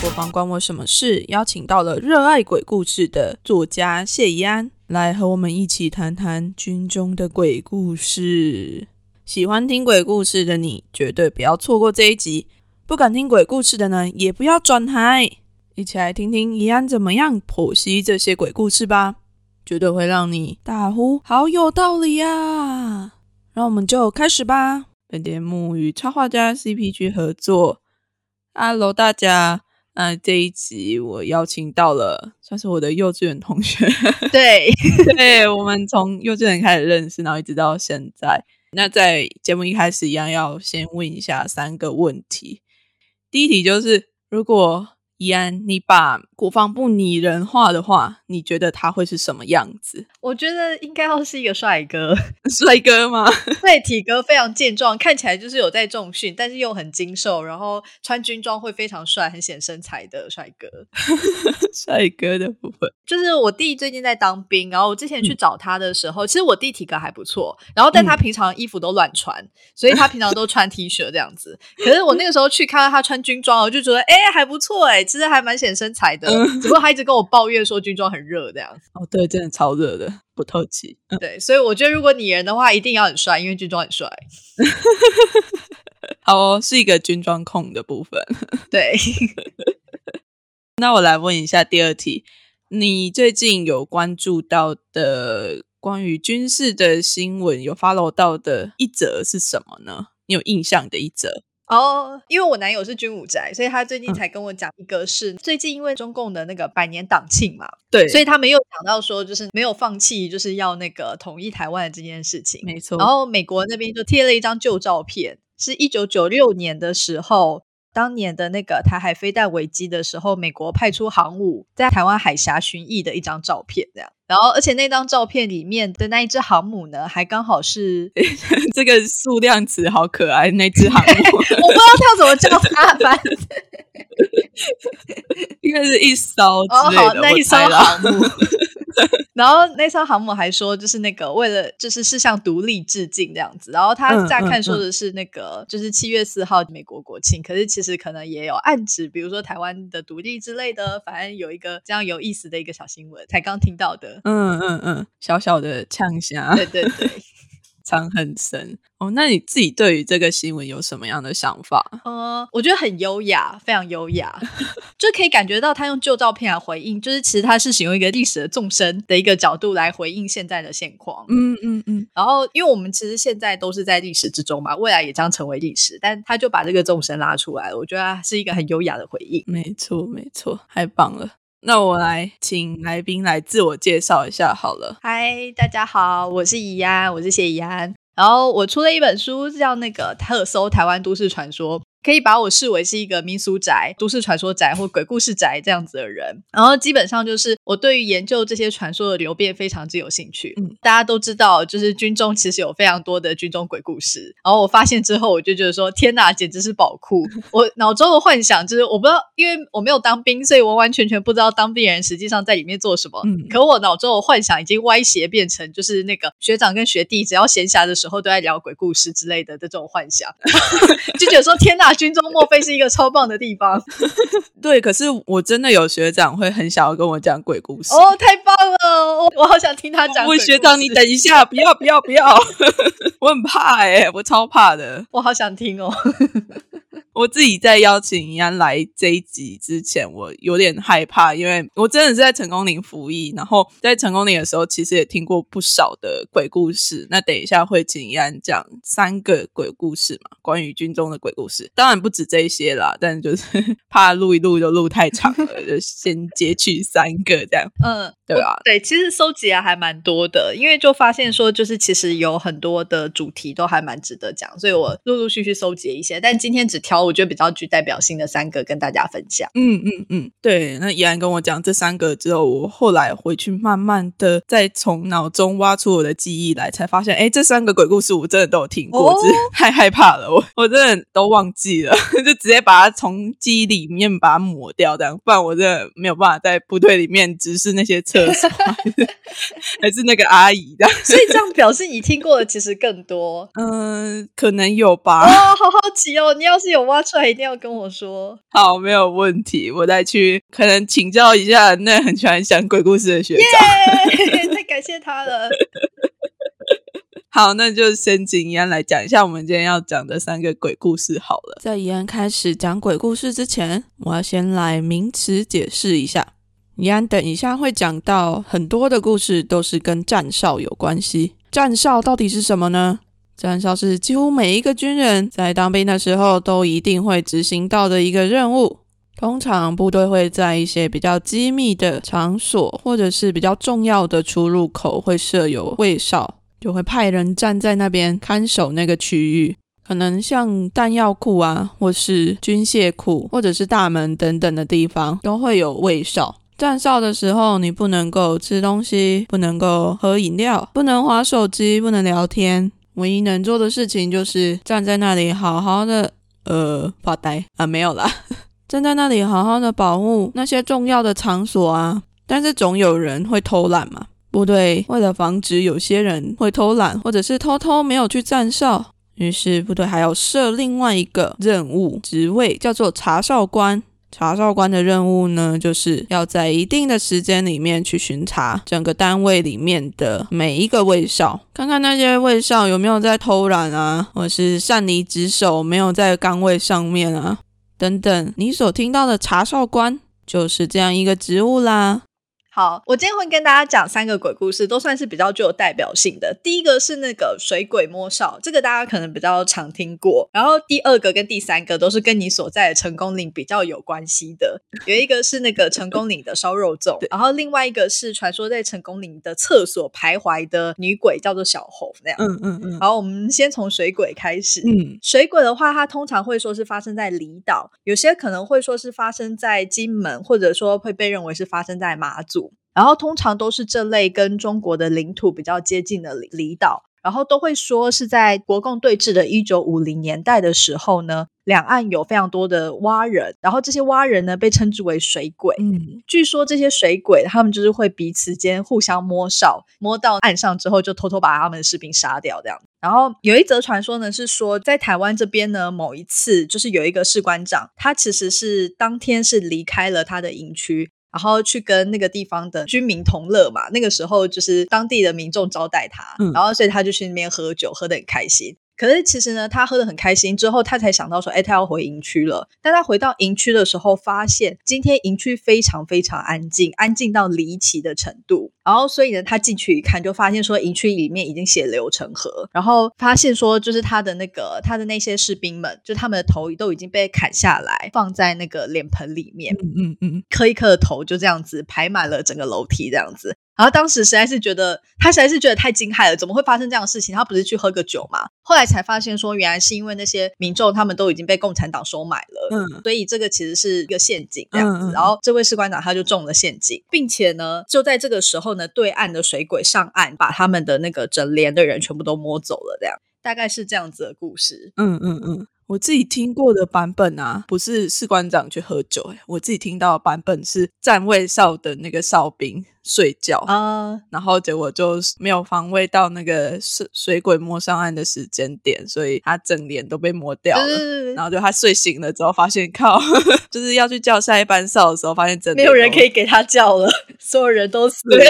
国防关我什么事？邀请到了热爱鬼故事的作家谢怡安来和我们一起谈谈军中的鬼故事。喜欢听鬼故事的你，绝对不要错过这一集；不敢听鬼故事的呢，也不要转台，一起来听听怡安怎么样剖析这些鬼故事吧，绝对会让你大呼好有道理呀！让我们就开始吧。本节目与插画家 CPG 合作。Hello，大家。那这一集我邀请到了，算是我的幼稚园同学。对，对，我们从幼稚园开始认识，然后一直到现在。那在节目一开始一样，要先问一下三个问题。第一题就是，如果怡安，你把国防部拟人化的话，你觉得他会是什么样子？我觉得应该要是一个帅哥，帅哥吗？对，体格非常健壮，看起来就是有在重训，但是又很精瘦，然后穿军装会非常帅，很显身材的帅哥。帅哥的部分，就是我弟最近在当兵，然后我之前去找他的时候，其实我弟体格还不错，然后但他平常衣服都乱穿，所以他平常都穿 T 恤这样子。可是我那个时候去看到他穿军装，我就觉得哎还不错哎，其实还蛮显身材的。只不过他一直跟我抱怨说军装很热这样。哦，对，真的超热的。不透气，对，所以我觉得如果拟人的话，一定要很帅，因为军装很帅。好哦，是一个军装控的部分。对，那我来问一下第二题，你最近有关注到的关于军事的新闻，有 follow 到的一则是什么呢？你有印象的一则？哦，因为我男友是军武宅，所以他最近才跟我讲一个，是最近因为中共的那个百年党庆嘛，对，所以他没有讲到说，就是没有放弃，就是要那个统一台湾的这件事情，没错。然后美国那边就贴了一张旧照片，是一九九六年的时候。当年的那个台海飞弹危机的时候，美国派出航母在台湾海峡巡弋的一张照片，这样。然后，而且那张照片里面的那一只航母呢，还刚好是 这个数量词好可爱，那只航母，我不知道它怎么叫它，反正应该是一艘哦，好，那一艘航母。然后那艘航母还说，就是那个为了就是是向独立致敬这样子。然后他乍看说的是那个就是七月四号美国国庆，可是其实可能也有暗指，比如说台湾的独立之类的。反正有一个这样有意思的一个小新闻，才刚听到的。嗯嗯嗯，小小的呛下。对对对。藏很深哦，那你自己对于这个新闻有什么样的想法？呃，我觉得很优雅，非常优雅，就可以感觉到他用旧照片来回应，就是其实他是使用一个历史的纵深的一个角度来回应现在的现况。嗯嗯嗯。然后，因为我们其实现在都是在历史之中嘛，未来也将成为历史，但他就把这个纵深拉出来了，我觉得是一个很优雅的回应。没错，没错，太棒了。那我来请来宾来自我介绍一下好了。嗨，大家好，我是怡安，我是谢怡安。然后我出了一本书，叫那个特搜台湾都市传说。可以把我视为是一个民俗宅、都市传说宅或鬼故事宅这样子的人，然后基本上就是我对于研究这些传说的流变非常之有兴趣。嗯，大家都知道，就是军中其实有非常多的军中鬼故事。然后我发现之后，我就觉得说，天哪，简直是宝库！我脑中的幻想就是，我不知道，因为我没有当兵，所以完完全全不知道当兵人实际上在里面做什么。嗯，可我脑中的幻想已经歪斜变成，就是那个学长跟学弟只要闲暇的时候都在聊鬼故事之类的这种幻想，就觉得说，天哪！军中莫非是一个超棒的地方？对，可是我真的有学长会很想要跟我讲鬼故事哦，太棒了！我好想听他讲。学长，你等一下，不要不要不要！我很怕哎，我超怕的。我好想听哦。我自己在邀请怡安来这一集之前，我有点害怕，因为我真的是在成功岭服役，然后在成功岭的时候，其实也听过不少的鬼故事。那等一下会请怡安讲三个鬼故事嘛，关于军中的鬼故事，当然不止这些啦，但就是 怕录一录就录太长了，就先截取三个这样。嗯，对啊，对，其实收集啊还蛮多的，因为就发现说，就是其实有很多的主题都还蛮值得讲，所以我陆陆续续收集一些，但今天只挑我觉得比较具代表性的三个跟大家分享。嗯嗯嗯，对。那怡安跟我讲这三个之后，我后来回去慢慢的再从脑中挖出我的记忆来，才发现，哎，这三个鬼故事我真的都有听过，只是太害怕了，我我真的都忘记了，就直接把它从记忆里面把它抹掉，这样，不然我真的没有办法在部队里面直视那些厕所，还是那个阿姨的。所以这样表示你听过的其实更多。嗯，可能有吧。哦，好好奇哦，你要是有挖出来，一定要跟我说。好，没有问题，我再去可能请教一下那很喜欢讲鬼故事的学长。太感谢他了。好，那就先请怡安来讲一下我们今天要讲的三个鬼故事好了。在怡安开始讲鬼故事之前，我要先来名词解释一下。怡安等一下会讲到很多的故事都是跟战哨有关系。战哨到底是什么呢？战哨是几乎每一个军人在当兵的时候都一定会执行到的一个任务。通常部队会在一些比较机密的场所，或者是比较重要的出入口会设有卫哨。就会派人站在那边看守那个区域，可能像弹药库啊，或是军械库，或者是大门等等的地方，都会有卫哨。站哨的时候，你不能够吃东西，不能够喝饮料，不能划手机，不能聊天，唯一能做的事情就是站在那里好好的呃发呆啊，没有啦，站在那里好好的保护那些重要的场所啊。但是总有人会偷懒嘛。部队为了防止有些人会偷懒，或者是偷偷没有去站哨，于是部队还要设另外一个任务职位，叫做查哨官。查哨官的任务呢，就是要在一定的时间里面去巡查整个单位里面的每一个卫哨，看看那些卫哨有没有在偷懒啊，或是擅离职守，没有在岗位上面啊，等等。你所听到的查哨官就是这样一个职务啦。好，我今天会跟大家讲三个鬼故事，都算是比较具有代表性的。第一个是那个水鬼摸哨，这个大家可能比较常听过。然后第二个跟第三个都是跟你所在的成功岭比较有关系的。有一个是那个成功岭的烧肉粽，然后另外一个是传说在成功岭的厕所徘徊的女鬼，叫做小红那样。嗯嗯嗯。好，我们先从水鬼开始。嗯，水鬼的话，它通常会说是发生在离岛，有些可能会说是发生在金门，或者说会被认为是发生在马祖。然后通常都是这类跟中国的领土比较接近的离离岛，然后都会说是在国共对峙的一九五零年代的时候呢，两岸有非常多的蛙人，然后这些蛙人呢被称之为水鬼。嗯，据说这些水鬼他们就是会彼此间互相摸哨，摸到岸上之后就偷偷把他们的士兵杀掉这样。然后有一则传说呢是说，在台湾这边呢，某一次就是有一个士官长，他其实是当天是离开了他的营区。然后去跟那个地方的居民同乐嘛，那个时候就是当地的民众招待他，然后所以他就去那边喝酒，喝得很开心。可是其实呢，他喝得很开心之后，他才想到说，哎，他要回营区了。但他回到营区的时候，发现今天营区非常非常安静，安静到离奇的程度。然后所以呢，他进去一看，就发现说营区里面已经血流成河。然后发现说，就是他的那个他的那些士兵们，就他们的头都已经被砍下来，放在那个脸盆里面，嗯嗯嗯，颗一颗的头就这样子排满了整个楼梯，这样子。然后当时实在是觉得，他实在是觉得太惊骇了，怎么会发生这样的事情？他不是去喝个酒吗？后来才发现说，原来是因为那些民众他们都已经被共产党收买了，嗯，所以这个其实是一个陷阱这样子。然后这位士官长他就中了陷阱，并且呢，就在这个时候呢，对岸的水鬼上岸，把他们的那个整连的人全部都摸走了，这样大概是这样子的故事。嗯嗯嗯。我自己听过的版本啊，不是士官长去喝酒，哎，我自己听到的版本是站位哨的那个哨兵睡觉啊，然后结果就没有防卫到那个水水鬼摸上岸的时间点，所以他整脸都被摸掉了。然后就他睡醒了之后，发现靠，就是要去叫下一班哨的时候，发现真没有人可以给他叫了，所有人都死了。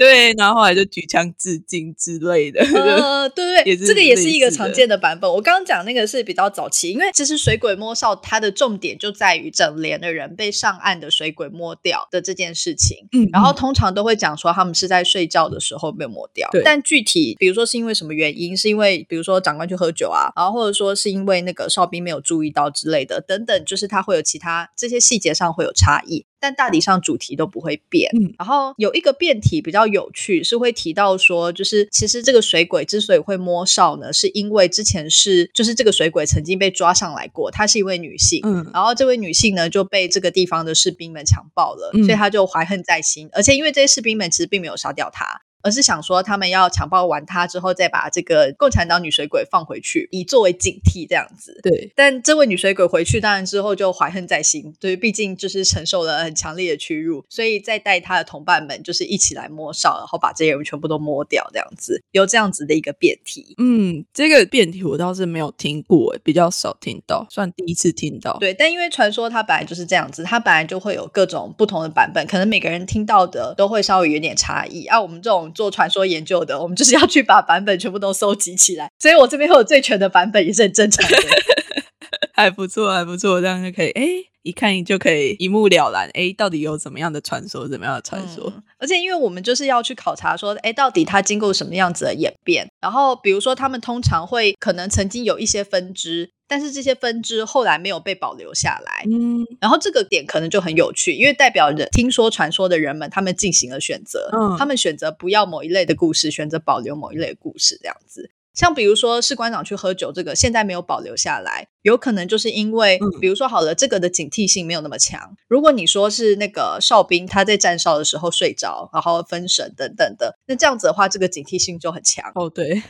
对，然后后来就举枪致敬之类的。呃，对对，这个也是一个常见的版本。我刚刚讲那个是比较早期，因为其实水鬼摸哨它的重点就在于整连的人被上岸的水鬼摸掉的这件事情。嗯然后通常都会讲说他们是在睡觉的时候被摸掉，对但具体比如说是因为什么原因，是因为比如说长官去喝酒啊，然后或者说是因为那个哨兵没有注意到之类的，等等，就是它会有其他这些细节上会有差异。但大体上主题都不会变，嗯。然后有一个辩题比较有趣，是会提到说，就是其实这个水鬼之所以会摸哨呢，是因为之前是就是这个水鬼曾经被抓上来过，她是一位女性，嗯。然后这位女性呢就被这个地方的士兵们强暴了，嗯。所以她就怀恨在心。而且因为这些士兵们其实并没有杀掉她，而是想说他们要强暴完她之后，再把这个共产党女水鬼放回去，以作为警惕这样子。对，但这位女水鬼回去，当然之后就怀恨在心，对，毕竟就是承受了很强烈的屈辱，所以再带她的同伴们就是一起来摸哨，然后把这些人全部都摸掉，这样子有这样子的一个辩题。嗯，这个辩题我倒是没有听过，比较少听到，算第一次听到。，对，但因为传说它本来就是这样子，它本来就会有各种不同的版本，可能每个人听到的都会稍微有点差异。啊，我们这种做传说研究的，我们就是要去把版本全部都收集起来，所以我这边会有最全的版本，也是很正常的。还不错，还不错，这样就可以，哎，一看就可以一目了然，哎，到底有怎么样的传说，怎么样的传说？嗯而且因为我们就是要去考察说，哎，到底它经过什么样子的演变？然后比如说，他们通常会可能曾经有一些分支，但是这些分支后来没有被保留下来。嗯然后这个点可能就很有趣，因为代表人听说传说的人们，他们进行了选择，嗯他们选择不要某一类的故事，选择保留某一类的故事，这样子。像比如说士官长去喝酒，这个现在没有保留下来，有可能就是因为，嗯比如说好了，这个的警惕性没有那么强。如果你说是那个哨兵他在站哨的时候睡着，然后分神等等的，那这样子的话，这个警惕性就很强。哦，对，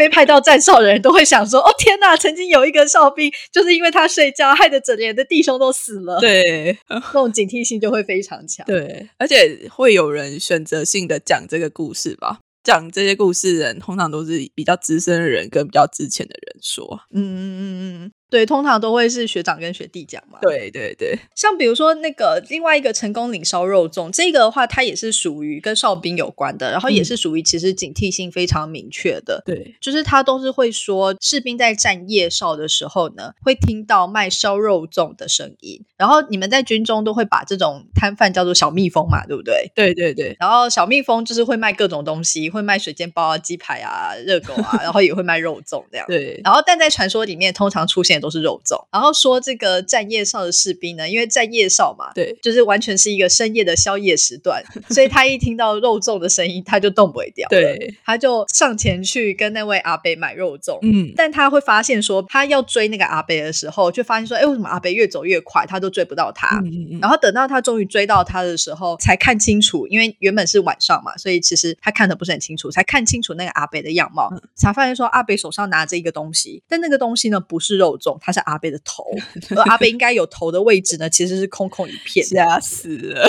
被派到站哨的人都会想说：“哦天哪，曾经有一个哨兵，就是因为他睡觉，害得整连的弟兄都死了。”，对，那种警惕性就会非常强。对，而且会有人选择性的讲这个故事吧。讲这些故事的人，通常都是比较资深的人跟比较之前的人说。嗯嗯嗯嗯嗯，对，通常都会是学长跟学弟讲嘛。，对对对，像比如说那个另外一个成功领烧肉粽，这个的话，它也是属于跟哨兵有关的，然后也嗯是属于其实警惕性非常明确的。对，就是他都是会说，士兵在站夜哨的时候呢，会听到卖烧肉粽的声音。然后你们在军中都会把这种摊贩叫做小蜜蜂嘛，对不对？对对对，然后小蜜蜂就是会卖各种东西，会卖水煎包啊、鸡排啊、热狗啊，然后也会卖肉粽这样。对，然后，但在传说里面，通常出现的都是肉粽。然后说这个站夜哨的士兵呢，因为站夜哨嘛，对，就是完全是一个深夜的宵夜时段，所以他一听到肉粽的声音，他就动不会掉。，对，他就上前去跟那位阿北买肉粽。嗯，但他会发现说，他要追那个阿北的时候，就发现说，哎，为什么阿北越走越快，他都追不到他？嗯嗯嗯，然后等到他终于追到他的时候，才看清楚，因为原本是晚上嘛，所以其实他看的不是很清楚，才看清楚那个阿北的样貌，嗯才发现说阿北手上拿着一个东西，但那个东西呢不是肉粽，他是阿贝的头，而阿贝应该有头的位置呢其实是空空一片。吓死了。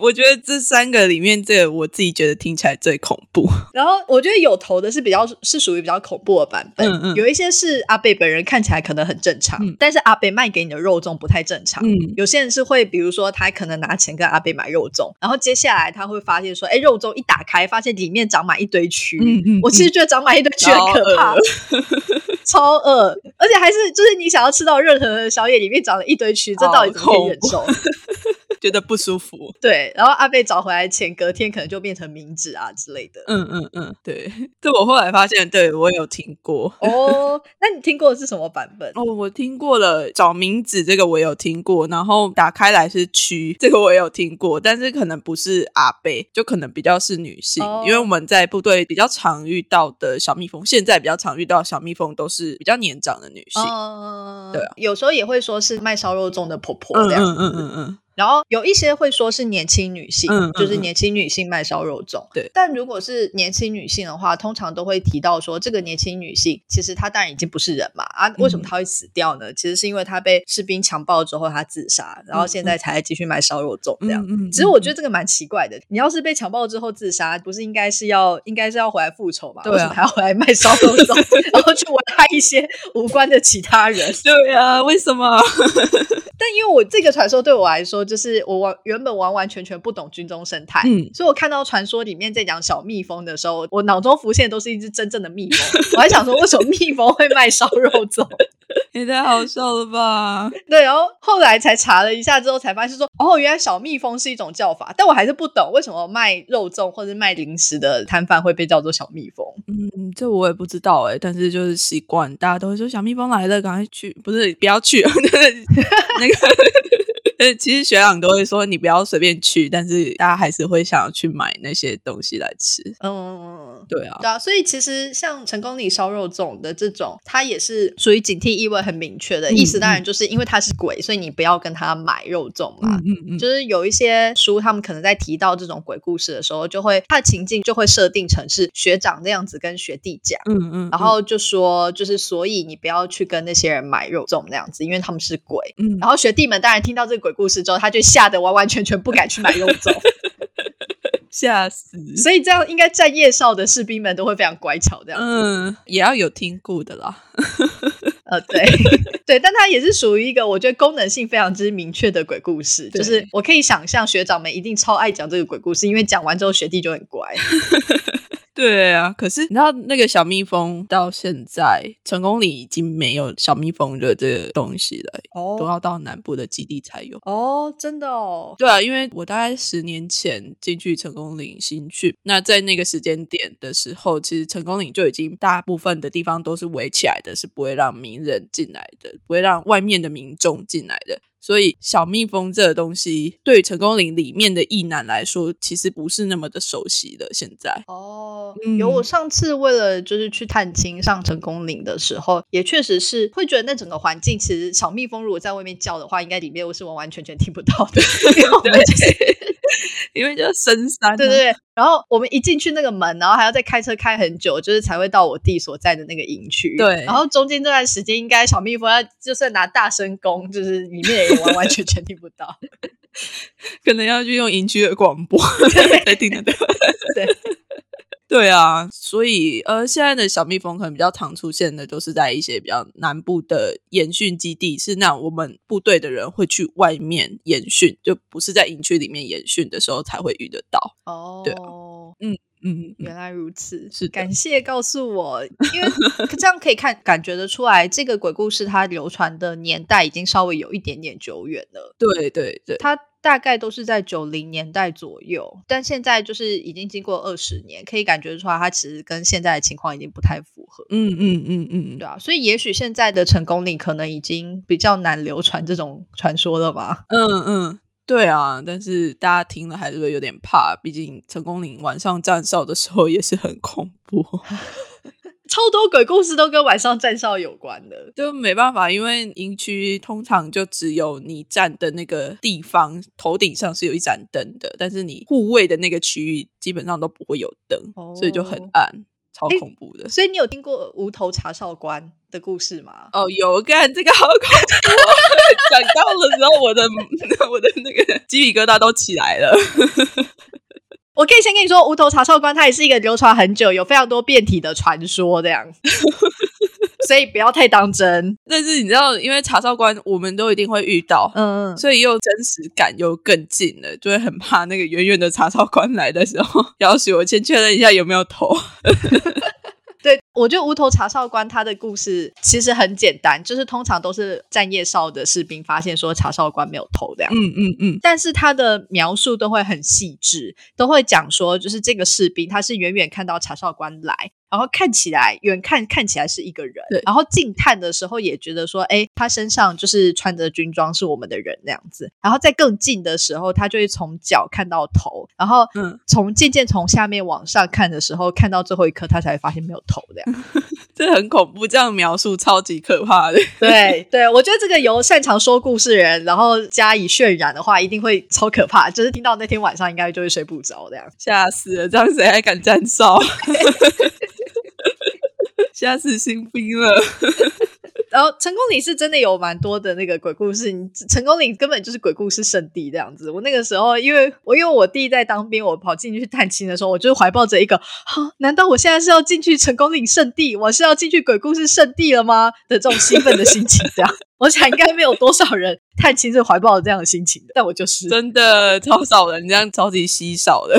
我觉得这三个里面，这个我自己觉得听起来最恐怖。然后我觉得有头的是比较是属于比较恐怖的版本，嗯嗯有一些是阿贝本人看起来可能很正常，嗯但是阿贝卖给你的肉粽不太正常。嗯，有些人是会，比如说他可能拿钱跟阿贝买肉粽，然后接下来他会发现说，哎，肉粽一打开，发现里面长满一堆蛆。嗯嗯我其实觉得长满一堆蛆很可怕，超恶，而且还是就是你想要吃到任何的宵夜里面长了一堆蛆，这到底怎么可以忍受？觉得不舒服。对，然后阿贝找回来前，隔天可能就变成名字啊之类的。嗯嗯嗯，对，这我后来发现，对我有听过。哦，那你听过的是什么版本？哦，我听过了，找名字这个我有听过，然后打开来是区，这个我也有听过，但是可能不是阿贝，就可能比较是女性，哦因为我们在部队比较常遇到的小蜜蜂，现在比较常遇到小蜜蜂都是比较年长的女性。哦，对啊有时候也会说是卖烧肉粽的婆婆嗯这样嗯嗯嗯，然后有一些会说是年轻女性，嗯嗯就是年轻女性卖烧肉粽。对但如果是年轻女性的话，通常都会提到说，这个年轻女性其实她当然已经不是人嘛啊，为什么她会死掉呢？其实是因为她被士兵强暴之后，她自杀，然后现在才继续卖烧肉粽这样。嗯嗯其实我觉得这个蛮奇怪的，你要是被强暴之后自杀，不是应该是要应该是要回来复仇嘛？对啊为什么还要回来卖烧肉粽，然后去危害一些无关的其他人？对啊，为什么？但因为我这个传说对我来说，就是我完原本完完全全不懂军中生态，嗯所以我看到传说里面在讲小蜜蜂的时候，我脑中浮现的都是一只真正的蜜蜂。我还想说，为什么蜜蜂会卖烧肉粽？也太好笑了吧！对，然后后来才查了一下之后，才发现说，哦，原来小蜜蜂是一种叫法，但我还是不懂为什么卖肉粽或者卖零食的摊贩会被叫做小蜜蜂。嗯，这我也不知道哎，但是就是习惯，大家都会说小蜜蜂来了，赶快去，不是不要去，那个。呃，其实学长都会说你不要随便去，但是大家还是会想要去买那些东西来吃。嗯，对啊，对啊，所以其实像成功里烧肉粽的这种，它也是属于警惕意味很明确的、嗯意思。当然就是因为它是鬼，所以你不要跟他买肉粽嘛。嗯嗯嗯，就是有一些书，他们可能在提到这种鬼故事的时候，就会他的情境就会设定成是学长那样子跟学弟讲，嗯嗯，然后就说就是所以你不要去跟那些人买肉粽那样子，因为他们是鬼。嗯，然后学弟们当然听到这个鬼故事之后，他就吓得完完全全不敢去买肉粽，吓死。所以这样应该在夜少的士兵们都会非常乖巧这样。嗯，也要有听过的啦。呃，对 对，但它也是属于一个我觉得功能性非常之明确的鬼故事，就是我可以想象学长们一定超爱讲这个鬼故事，因为讲完之后学弟就很乖。对啊，可是你知道那个小蜜蜂到现在成功里已经没有小蜜蜂的这个东西了，哦都哦要到南部的基地才有。哦，真的哦，对啊，因为我大概十年前进去成功岭新区，那在那个时间点的时候，其实成功岭就已经大部分的地方都是围起来的，是不会让名人进来的，不会让外面的民众进来的。所以小蜜蜂这个东西，对于成功岭里面的异男来说，其实不是那么的熟悉的。现在，哦，嗯。有我上次为了就是去探亲上成功岭的时候，也确实是会觉得那整个环境，其实小蜜蜂如果在外面叫的话，应该里面我是完完全全听不到的，因为我们就是因为就是深山、啊，对对对，然后我们一进去那个门，然后还要再开车开很久，就是才会到我弟所在的那个营区。对然后中间这段时间，应该小蜜蜂要就算拿大声公，就是里面也完完全全听不到。可能要去用营区的广播 才听得到。对，对啊，所以呃，现在的小蜜蜂可能比较常出现的，都是在一些比较南部的演训基地，是那我们部队的人会去外面演训，就不是在营区里面演训的时候才会遇得到。哦，对啊嗯嗯，原来如此，是感谢告诉我，因为这样可以看感觉得出来，这个鬼故事它流传的年代已经稍微有一点点久远了。对对对，它大概都是在九零年代左右，但现在就是已经经过二十年，可以感觉出来，它其实跟现在的情况已经不太符合。嗯嗯嗯嗯，对啊，所以也许现在的成功岭可能已经比较难流传这种传说了吧？嗯嗯，对啊，但是大家听了还是会有点怕，毕竟成功岭晚上站哨的时候也是很恐怖。超多鬼故事都跟晚上站哨有关的。就没办法，因为营区通常就只有你站的那个地方头顶上是有一盏灯的，但是你护卫的那个区域基本上都不会有灯，所以就很哦暗，超恐怖的。所以你有听过无头查哨官的故事吗？哦，有干这个好恐怖、哦！讲到了之后，我的 我的那个鸡皮疙瘩都起来了。我可以先跟你说，无头查哨官它也是一个流传很久、有非常多变体的传说，这样，所以不要太当真。但是你知道，因为查哨官我们都一定会遇到，嗯，所以又真实感又更近了，就会很怕那个远远的查哨官来的时候，要许我先确认一下有没有头。对，我觉得无头查哨官他的故事其实很简单，就是通常都是站夜哨的士兵发现说查哨官没有头的样。嗯嗯嗯，但是他的描述都会很细致，都会讲说，就是这个士兵他是远远看到查哨官来，然后看起来远看看起来是一个人对，然后近看的时候也觉得说，哎，他身上就是穿着军装是我们的人那样子，然后在更近的时候，他就会从脚看到头，然后嗯从渐渐从下面往上看的时候，看到最后一刻，他才发现没有头这样。这很恐怖，这样描述超级可怕的。对对，我觉得这个由擅长说故事人，然后加以渲染的话，一定会超可怕。就是听到那天晚上，应该就会睡不着这样。吓死了！这样谁还敢站哨？吓死新兵了。然后成功岭是真的有蛮多的那个鬼故事，你成功岭根本就是鬼故事圣地这样子。我那个时候，因为我因为我弟在当兵，我跑进去探亲的时候，我就怀抱着一个，哈，难道我现在是要进去成功岭圣地，我是要进去鬼故事圣地了吗？的这种兴奋的心情，这样，我想应该没有多少人探亲是怀抱着这样的心情的，但我就是真的超少人，这样超级稀少的。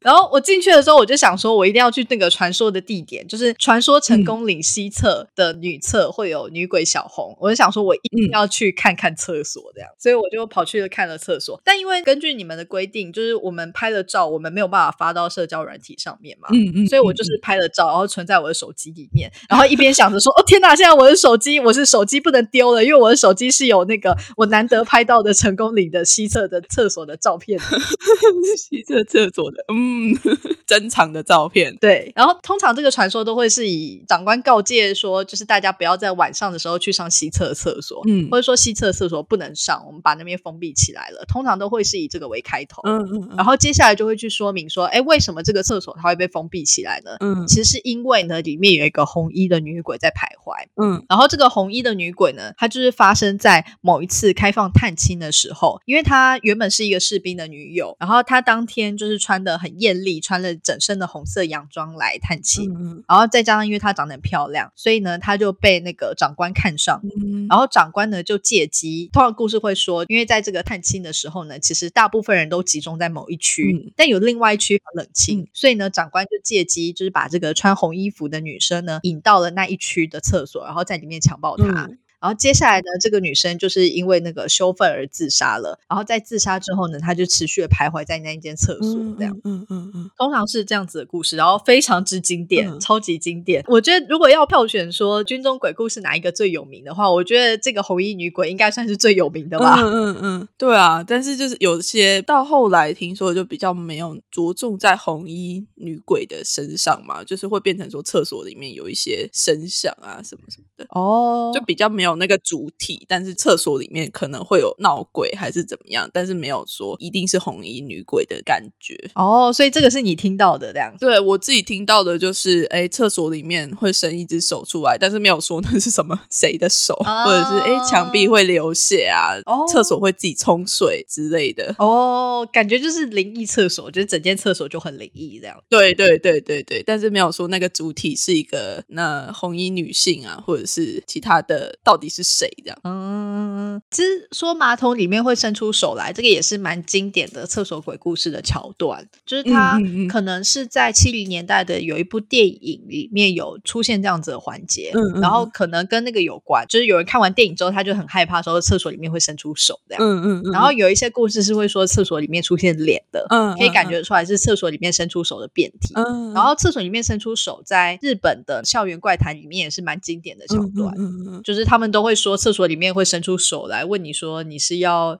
然后我进去的时候，我就想说，我一定要去那个传说的地点，就是传说成功岭西侧的女厕会有女鬼小红。我就想说，我一定要去看看厕所，这样，所以我就跑去了看了厕所。但因为根据你们的规定，就是我们拍了照，我们没有办法发到社交软体上面嘛，嗯嗯，所以我就是拍了照，然后存在我的手机里面，然后一边想着说，哦天哪，现在我的手机，我是手机不能丢了，因为我的手机是有那个我难得拍到的成功岭的西侧的厕所的照片，西侧厕所的，嗯。嗯，珍藏的照片。对，然后通常这个传说都会是以长官告诫说，就是大家不要在晚上的时候去上西侧厕所，嗯，或者说西侧厕所不能上，我们把那边封闭起来了。通常都会是以这个为开头，嗯嗯，然后接下来就会去说明说，哎，为什么这个厕所它会被封闭起来呢？嗯，其实是因为呢，里面有一个红衣的女鬼在徘徊，嗯，然后这个红衣的女鬼呢，她就是发生在某一次开放探亲的时候，因为她原本是一个士兵的女友，然后她当天就是穿的很。艳丽穿了整身的红色洋装来探亲，然后再加上因为她长得很漂亮，所以呢，她就被那个长官看上。然后长官呢就借机，通常故事会说，因为在这个探亲的时候呢，其实大部分人都集中在某一区，但有另外一区很冷清，所以呢，长官就借机就是把这个穿红衣服的女生呢引到了那一区的厕所，然后在里面强暴她。然后接下来呢，这个女生就是因为那个羞愤而自杀了。然后在自杀之后呢，她就持续的徘徊在那一间厕所，这样。嗯嗯嗯，通常是这样子的故事，然后非常之经典，超级经典。我觉得如果要票选说军中鬼故事哪一个最有名的话，我觉得这个红衣女鬼应该算是最有名的吧。嗯嗯嗯，对啊。但是就是有些到后来听说就比较没有着重在红衣女鬼的身上嘛，就是会变成说厕所里面有一些声响啊什么什么的。哦，就比较没有。有那个主体，但是厕所里面可能会有闹鬼还是怎么样，但是没有说一定是红衣女鬼的感觉哦。所以这个是你听到的这样？对我自己听到的就是，哎，厕所里面会伸一只手出来，但是没有说那是什么谁的手，或者是哎墙壁会流血啊，厕所会自己冲水之类的。哦，感觉就是灵异厕所，就是整间厕所就很灵异这样。对对对对对，但是没有说那个主体是一个那红衣女性啊，或者是其他的到。底是谁这样？嗯，其实说马桶里面会伸出手来，这个也是蛮经典的厕所鬼故事的桥段。就是它可能是在七零年代的有一部电影里面有出现这样子的环节，然后可能跟那个有关。就是有人看完电影之后，他就很害怕说厕所里面会伸出手这样。嗯嗯。然后有一些故事是会说厕所里面出现脸的，嗯，可以感觉出来是厕所里面伸出手的变体。嗯。然后厕所里面伸出手，在日本的校园怪谈里面也是蛮经典的桥段。嗯嗯。就是他们。都会说厕所里面会伸出手来问你说你是要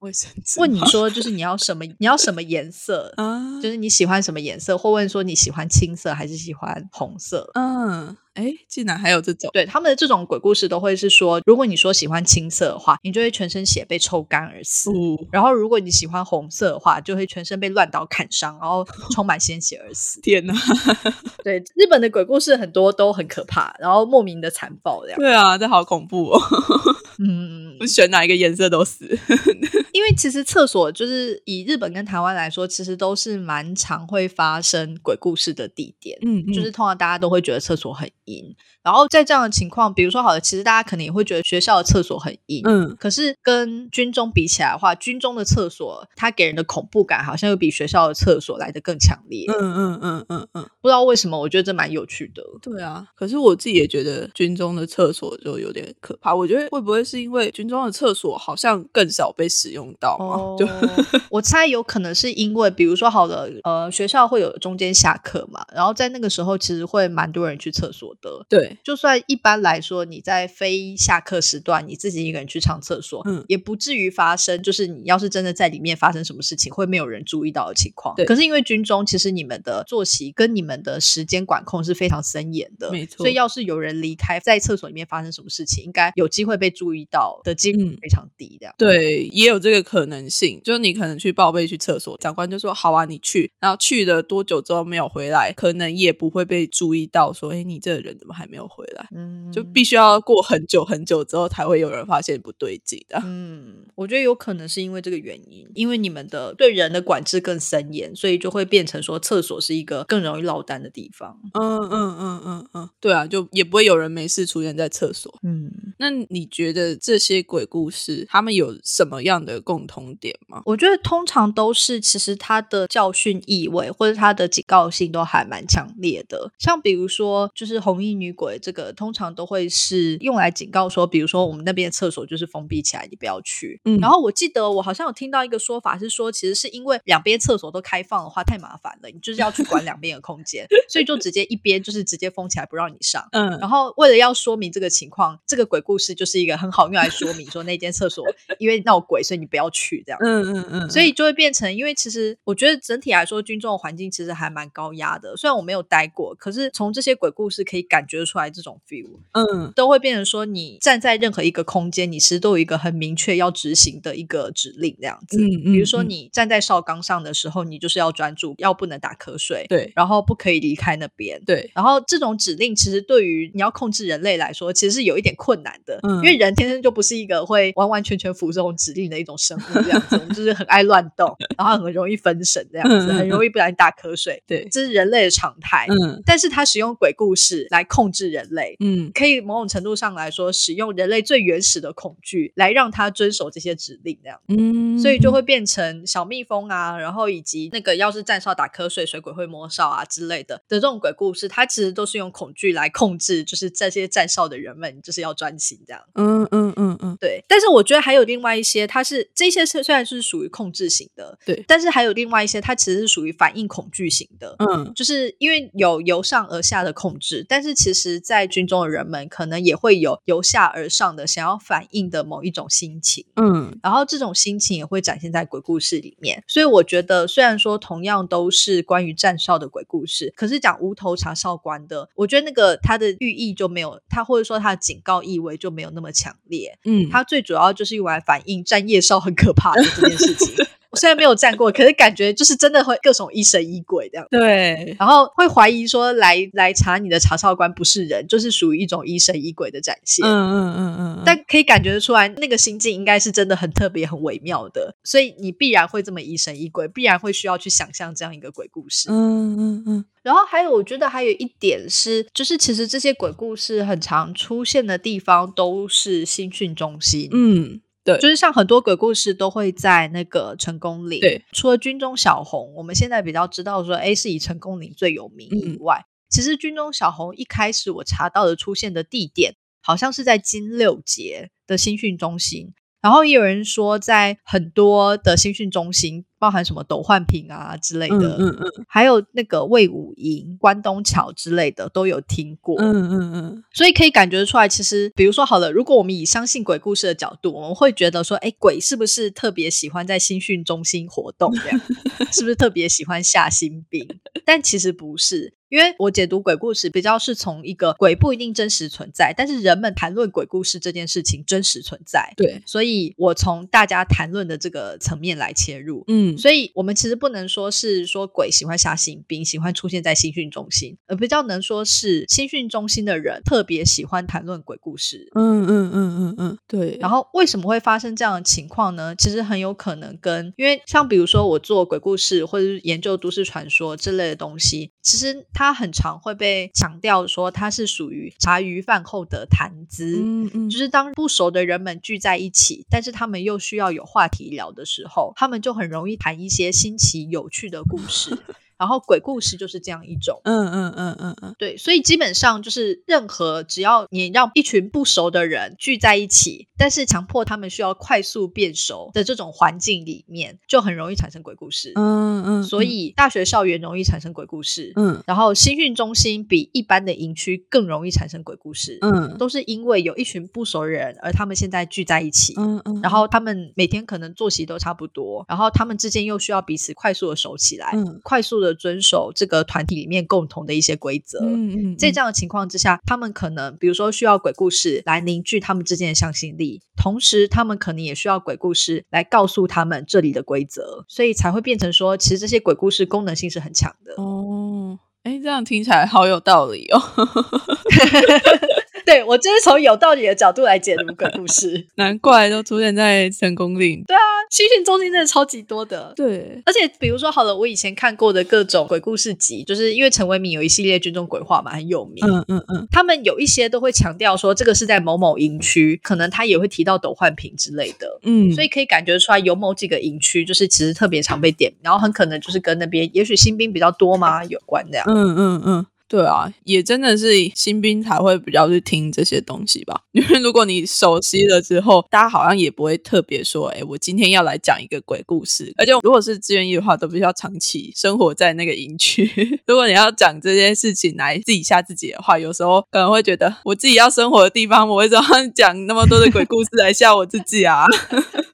问你说就是你要什么你要什么颜色 啊？就是你喜欢什么颜色，或问说你喜欢青色还是喜欢红色？嗯。哎，竟然还有这种，对他们的这种鬼故事都会是说，如果你说喜欢青色的话，你就会全身血被抽干而死；然后如果你喜欢红色的话，就会全身被乱刀砍伤，然后充满鲜血而死。天哪！对，日本的鬼故事很多都很可怕，然后莫名的残暴这样。对啊，这好恐怖哦。嗯，不选哪一个颜色都死。因为其实厕所就是以日本跟台湾来说，其实都是蛮常会发生鬼故事的地点。嗯，就是通常大家都会觉得厕所很阴。然后在这样的情况，比如说好的，其实大家可能也会觉得学校的厕所很阴，嗯，可是跟军中比起来的话，军中的厕所它给人的恐怖感好像又比学校的厕所来的更强烈，嗯嗯嗯嗯嗯，不知道为什么，我觉得这蛮有趣的。对啊，可是我自己也觉得军中的厕所就有点可怕。我觉得会不会是因为军中的厕所好像更少被使用到嘛？就我猜有可能是因为，比如说好的，呃，学校会有中间下课嘛，然后在那个时候其实会蛮多人去厕所的，对。就算一般来说，你在非下课时段，你自己一个人去上厕所，嗯，也不至于发生，就是你要是真的在里面发生什么事情，会没有人注意到的情况。对。可是因为军中，其实你们的作息跟你们的时间管控是非常森严的，没错。所以要是有人离开，在厕所里面发生什么事情，应该有机会被注意到的几率嗯非常低这样。对，也有这个可能性，就是你可能去报备去厕所，长官就说好啊，你去，然后去了多久之后没有回来，可能也不会被注意到，说，哎，你这个人怎么还没有回来？嗯，就必须要过很久很久之后，才会有人发现不对劲的。嗯，我觉得有可能是因为这个原因，因为你们的对人的管制更森严，所以就会变成说厕所是一个更容易落单的地方。嗯嗯嗯嗯嗯，对啊，就也不会有人没事出现在厕所。嗯，那你觉得这些鬼故事，他们有什么样的共同点吗？我觉得通常都是其实它的教训意味或者它的警告性都还蛮强烈的。像比如说，就是红衣女鬼这个，通常都会是用来警告说，比如说我们那边的厕所就是封闭起来，你不要去。嗯然后我记得我好像有听到一个说法是说，其实是因为两边厕所都开放的话太麻烦了，你就是要去管两边的空间，所以就直接一边就是直接封起来不让你上。嗯然后为了要说明这个情况，这个鬼故事就是一个很好用来说明说那间厕所因为闹鬼，所以你不要去这样。嗯嗯嗯，所以就会变成，因为其实我觉得整体来说，军中的环境其实还蛮高压的。虽然我没有待过，可是从这些鬼故事可以感觉出来这种 feel，嗯都会变成说，你站在任何一个空间，你其实都有一个很明确要执行的一个指令这样子。嗯嗯，比如说嗯你站在哨岗上的时候，你就是要专注，要不能打瞌睡，对然后不可以离开那边。对，然后这种指令其实对于你要控制人类来说，其实是有一点困难的，嗯因为人天生就不是一个会完完全全服这种指令的一种生物，这样子，我们就是很爱乱动，然后很容易分神，这样子，很容易不小心打瞌睡，对这是人类的常态。嗯但是他使用鬼故事来控制人类，嗯可以某种程度上来说，使用人类最原始的恐惧来让他遵守这些指令，这样。嗯，所以就会变成小蜜蜂啊，然后以及那个要是站哨打瞌睡，水鬼会摸哨啊之类的的这种鬼故事，它其实都是用恐惧来控制，就是这些站哨的人们就是要专心这样。嗯嗯嗯嗯，对，但是我觉得还有另外一些，它是这些是虽然是属于控制型的，对但是还有另外一些，它其实是属于反应恐惧型的。嗯就是因为有由上而下的控制，但是其实，在军中的人们可能也会有由下而上的想要反应的某一种心情。嗯然后这种心情也会展现在鬼故事里面，所以我觉得虽然说同样都是关于战哨的鬼故事，可是讲无头查哨官的，我觉得那个它的寓意就没有，它或者说它的警告意味就没有那么强烈。嗯，它最主要就是用来反映战夜哨很可怕的这件事情。我虽然没有站过，可是感觉就是真的会各种疑神疑鬼这样。对，然后会怀疑说来来查你的查哨官不是人，就是属于一种疑神疑鬼的展现。嗯嗯嗯嗯，但可以感觉得出来，那个心境应该是真的很特别、很微妙的，所以你必然会这么疑神疑鬼，必然会需要去想象这样一个鬼故事。嗯嗯嗯然后还有，我觉得还有一点是，就是其实这些鬼故事很常出现的地方都是新训中心，嗯，对，就是像很多鬼故事都会在那个成功岭。对，除了军中小红，我们现在比较知道说，哎，是以成功岭最有名以外，其实军中小红一开始我查到的出现的地点，好像是在金六杰的新训中心。然后也有人说，在很多的新训中心，包含什么斗焕坪啊之类的，嗯嗯嗯还有那个魏武营、关东桥之类的，都有听过。嗯嗯嗯，所以可以感觉出来，其实比如说好了，如果我们以相信鬼故事的角度，我们会觉得说，哎，鬼是不是特别喜欢在新训中心活动？这样是不是特别喜欢下新兵？但其实不是。因为我解读鬼故事比较是从一个鬼不一定真实存在，但是人们谈论鬼故事这件事情真实存在，对，所以我从大家谈论的这个层面来切入。嗯所以我们其实不能说是说鬼喜欢下新兵，喜欢出现在新训中心，而比较能说是新训中心的人特别喜欢谈论鬼故事。嗯嗯嗯嗯嗯，对，然后为什么会发生这样的情况呢？其实很有可能跟因为像比如说我做鬼故事或者是研究都市传说之类的东西，其实它很常会被强调说它是属于茶余饭后的谈资。嗯嗯，就是当不熟的人们聚在一起，但是他们又需要有话题聊的时候，他们就很容易谈一些新奇有趣的故事。然后鬼故事就是这样一种。嗯嗯嗯嗯嗯，对，所以基本上就是任何只要你让一群不熟的人聚在一起，但是强迫他们需要快速变熟的这种环境里面，就很容易产生鬼故事。嗯嗯，所以大学校园容易产生鬼故事，嗯然后新训中心比一般的营区更容易产生鬼故事。嗯都是因为有一群不熟人，而他们现在聚在一起，嗯嗯，然后他们每天可能作息都差不多，然后他们之间又需要彼此快速的熟起来，嗯快速的的遵守这个团体里面共同的一些规则。嗯嗯，在这样的情况之下，他们可能比如说需要鬼故事来凝聚他们之间的向心力，同时他们可能也需要鬼故事来告诉他们这里的规则，所以才会变成说，其实这些鬼故事功能性是很强的。哦，哎，这样听起来好有道理哦。对我就是从有道理的角度来解读鬼故事，难怪都出现在成功岭。对啊，新训中心真的超级多的。对，而且比如说好了，我以前看过的各种鬼故事集，就是因为陈为民有一系列军中鬼话嘛，很有名。嗯嗯嗯，他们有一些都会强调说，这个是在某某营区，可能他也会提到斗焕平之类的。嗯，所以可以感觉出来，有某几个营区就是其实特别常被点，然后很可能就是跟那边也许新兵比较多嘛有关这样。嗯嗯嗯，对啊，也真的是新兵才会比较去听这些东西吧。因为如果你熟悉了之后，大家好像也不会特别说，哎，我今天要来讲一个鬼故事。而且如果是志愿役的话，都必须要长期生活在那个营区。如果你要讲这件事情来自己吓自己的话，有时候可能会觉得，我自己要生活的地方，我为什么要讲那么多的鬼故事来吓我自己啊？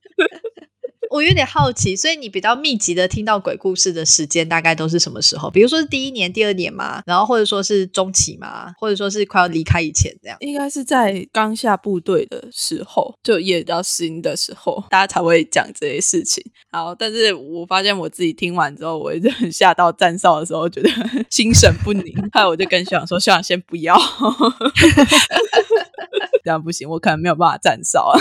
我有点好奇，所以你比较密集的听到鬼故事的时间大概都是什么时候？比如说是第一年、第二年嘛，然后或者说是中期嘛，或者说是快要离开以前这样。应该是在刚下部队的时候，就也比较新的时候，大家才会讲这些事情。然后，但是我发现我自己听完之后，我一直很吓到站哨的时候，觉得心神不宁。后来我就跟学长说：“学长先不要，这样不行，我可能没有办法站哨啊。”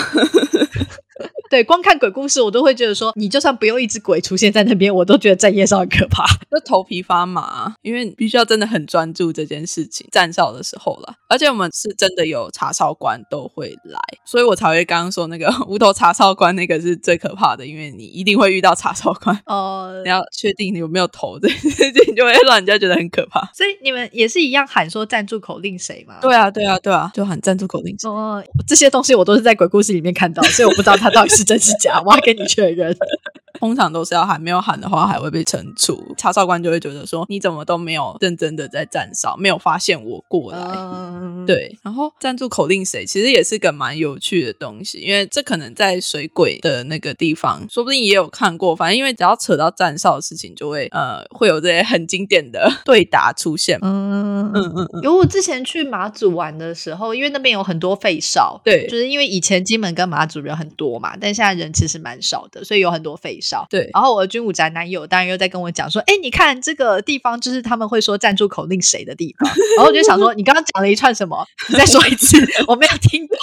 对，光看鬼故事，我都会觉得说，你就算不用一只鬼出现在那边，我都觉得站夜哨很可怕，就头皮发麻，因为你必须要真的很专注这件事情。站哨的时候了，而且我们是真的有查哨官都会来，所以我才会刚刚说那个无头查哨官那个是最可怕的，因为你一定会遇到查哨官。哦、你要确定你有没有头这件事情，就会让人家觉得很可怕。所以你们也是一样喊说站住口令谁吗？对啊，对啊，对啊，就喊站住口令。哦，这些东西我都是在鬼故事里面看到，所以我不知道他到底是真是假，我要跟你确认。通常都是要喊，没有喊的话还会被惩处。查哨官就会觉得说，你怎么都没有认真的在站哨，没有发现我过来。嗯，对，然后站住口令谁，其实也是个蛮有趣的东西，因为这可能在水鬼的那个地方，说不定也有看过。反正因为只要扯到站哨的事情，就会呃会有这些很经典的对答出现。嗯嗯嗯嗯，有我之前去马祖玩的时候，因为那边有很多废哨，对就是因为以前金门跟马祖人很多嘛，但现在人其实蛮少的，所以有很多废哨。对然后我的军武宅男友当然又在跟我讲说，哎，你看这个地方就是他们会说赞助口令谁的地方，然后我就想说，你刚刚讲了一串什么？你再说一次，我没有听懂。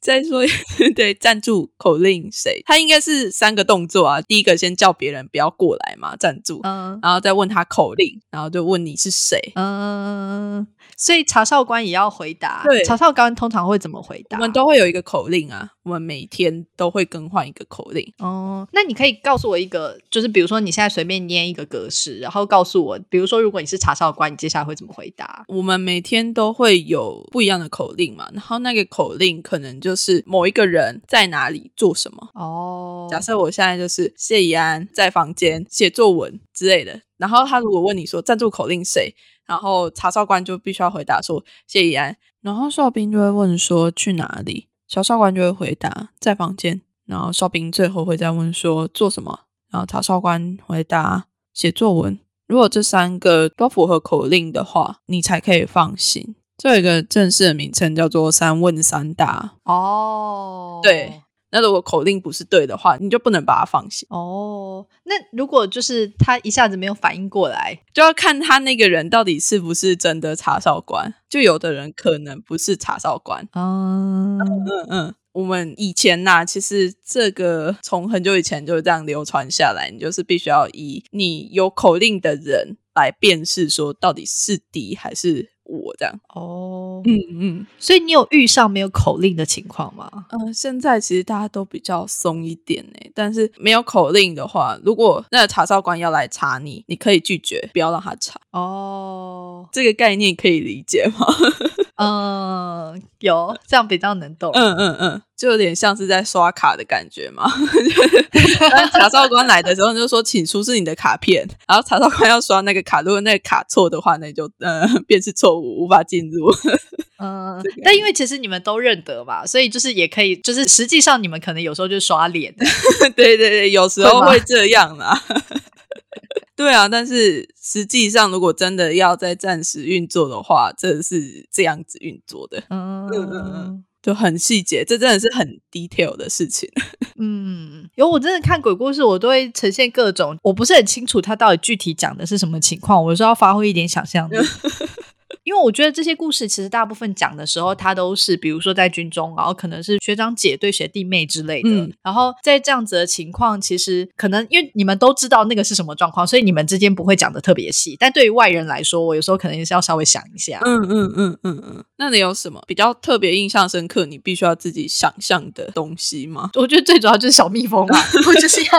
再说一次，对，赞助口令谁？他应该是三个动作啊。第一个先叫别人不要过来嘛，赞助，嗯然后再问他口令，然后就问你是谁。嗯，所以查哨官也要回答。对查哨官通常会怎么回答？我们都会有一个口令啊，我们每天都会更换一个口令。哦，那你可以告诉我一个，就是比如说你现在随便捏一个格式，然后告诉我，比如说如果你是查哨官，你接下来会怎么回答？我们每天都会有不一样的口令嘛，然后那个口令可能就是某一个人在哪里做什么。哦。假设我现在就是谢怡安在房间写作文之类的，然后他如果问你说赞助口令谁，然后查哨官就必须要回答说谢怡安，然后哨兵就会问说去哪里，小哨官就会回答在房间，然后哨兵最后会再问说做什么，然后查哨官回答写作文。如果这三个都符合口令的话，你才可以放行。这有一个正式的名称叫做三问三答。哦，对那如果口令不是对的话，你就不能把它放行。哦，那如果就是他一下子没有反应过来，就要看他那个人到底是不是真的查哨官。就有的人可能不是查哨官。嗯，嗯嗯，我们以前呐、其实这个从很久以前就是这样流传下来，你就是必须要以你有口令的人来辨识，说到底是敌还是我这样。哦，嗯嗯所以你有遇上没有口令的情况吗？嗯，现在其实大家都比较松一点呢，但是没有口令的话，如果那个查哨官要来查你，你可以拒绝，不要让他查。哦，这个概念可以理解吗？嗯，有这样比较能动。嗯嗯嗯，就有点像是在刷卡的感觉嘛。当查哨官来的时候，你就说请出示你的卡片，然后查哨官要刷那个卡，如果那个卡错的话，那你就呃便是错误，无法进入。嗯，但因为其实你们都认得嘛，所以就是也可以，就是实际上你们可能有时候就刷脸。对对对，有时候会这样啦。对啊，但是实际上，如果真的要在暂时运作的话，这是这样子运作的，嗯就很细节，这真的是很 detail 的事情。嗯，有我真的看鬼故事，我都会呈现各种，我不是很清楚他到底具体讲的是什么情况，我是要发挥一点想象力。因为我觉得这些故事其实大部分讲的时候，它都是比如说在军中，然后可能是学长姐对学弟妹之类的。嗯然后在这样子的情况，其实可能因为你们都知道那个是什么状况，所以你们之间不会讲的特别细。但对于外人来说，我有时候可能也是要稍微想一下。嗯嗯嗯嗯嗯，那你有什么比较特别印象深刻，你必须要自己想象的东西吗？我觉得最主要就是小蜜蜂嘛，我就是要，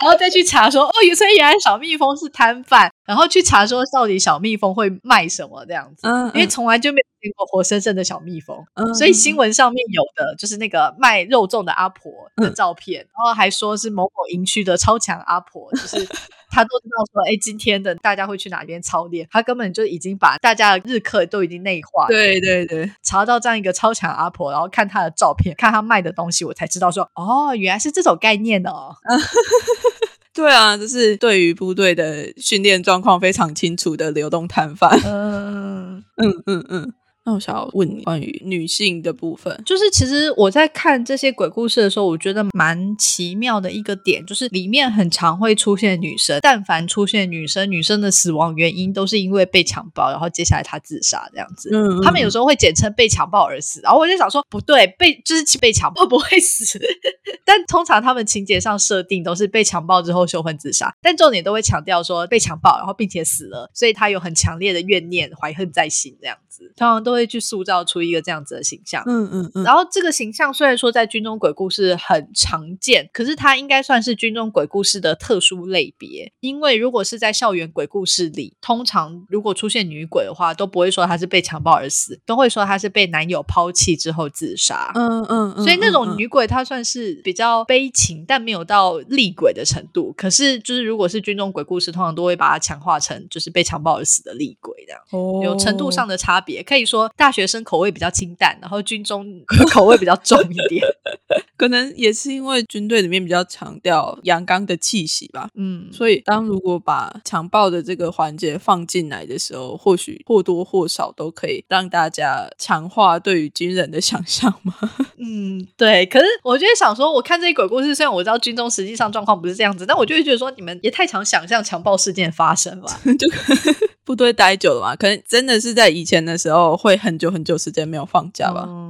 然后再去查说，哦，所以原来小蜜蜂是摊贩，然后去查说到底小蜜蜂会卖什么这样子，嗯因为从来就没有见过活生生的小蜜蜂，嗯所以新闻上面有的就是那个卖肉粽的阿婆的照片，然后还说是某某营区的超强阿婆，就是。他都知道说，哎，今天的大家会去哪边操练，他根本就已经把大家的日课都已经内化。对对对，查到这样一个超强阿婆，然后看她的照片，看她卖的东西，我才知道说，哦，原来是这种概念哦。对啊，就是对于部队的训练状况非常清楚的流动摊贩。嗯，嗯嗯嗯。那我想要问你关于女性的部分，就是其实我在看这些鬼故事的时候，我觉得蛮奇妙的一个点，就是里面很常会出现女生，但凡出现女生，女生的死亡原因都是因为被强暴，然后接下来她自杀这样子。嗯他们有时候会简称被强暴而死，然后我就想说，不对，被就是被强暴不会死，但通常他们情节上设定都是被强暴之后羞愤自杀，但重点都会强调说被强暴，然后并且死了，所以他有很强烈的怨念，怀恨在心这样子，通常都会去塑造出一个这样子的形象。嗯嗯嗯，然后这个形象虽然说在军中鬼故事很常见，可是它应该算是军中鬼故事的特殊类别。因为如果是在校园鬼故事里，通常如果出现女鬼的话，都不会说她是被强暴而死，都会说她是被男友抛弃之后自杀。嗯嗯嗯，所以那种嗯女鬼，她算是比较悲情，但没有到厉鬼的程度。可是，就是如果是军中鬼故事，通常都会把它强化成就是被强暴而死的厉鬼这样。哦有程度上的差别，可以说大学生口味比较清淡，然后军中 口味比较重一点。可能也是因为军队里面比较强调阳刚的气息吧。嗯，所以，当如果把强暴的这个环节放进来的时候，或许或多或少都可以让大家强化对于军人的想象嘛。嗯，对。可是我就会想说，我看这些鬼故事，虽然我知道军中实际上状况不是这样子，但我就会觉得说，你们也太常想象强暴事件发生吧。就部队待久了嘛，可能真的是在以前的时候会很久很久时间没有放假吧。嗯，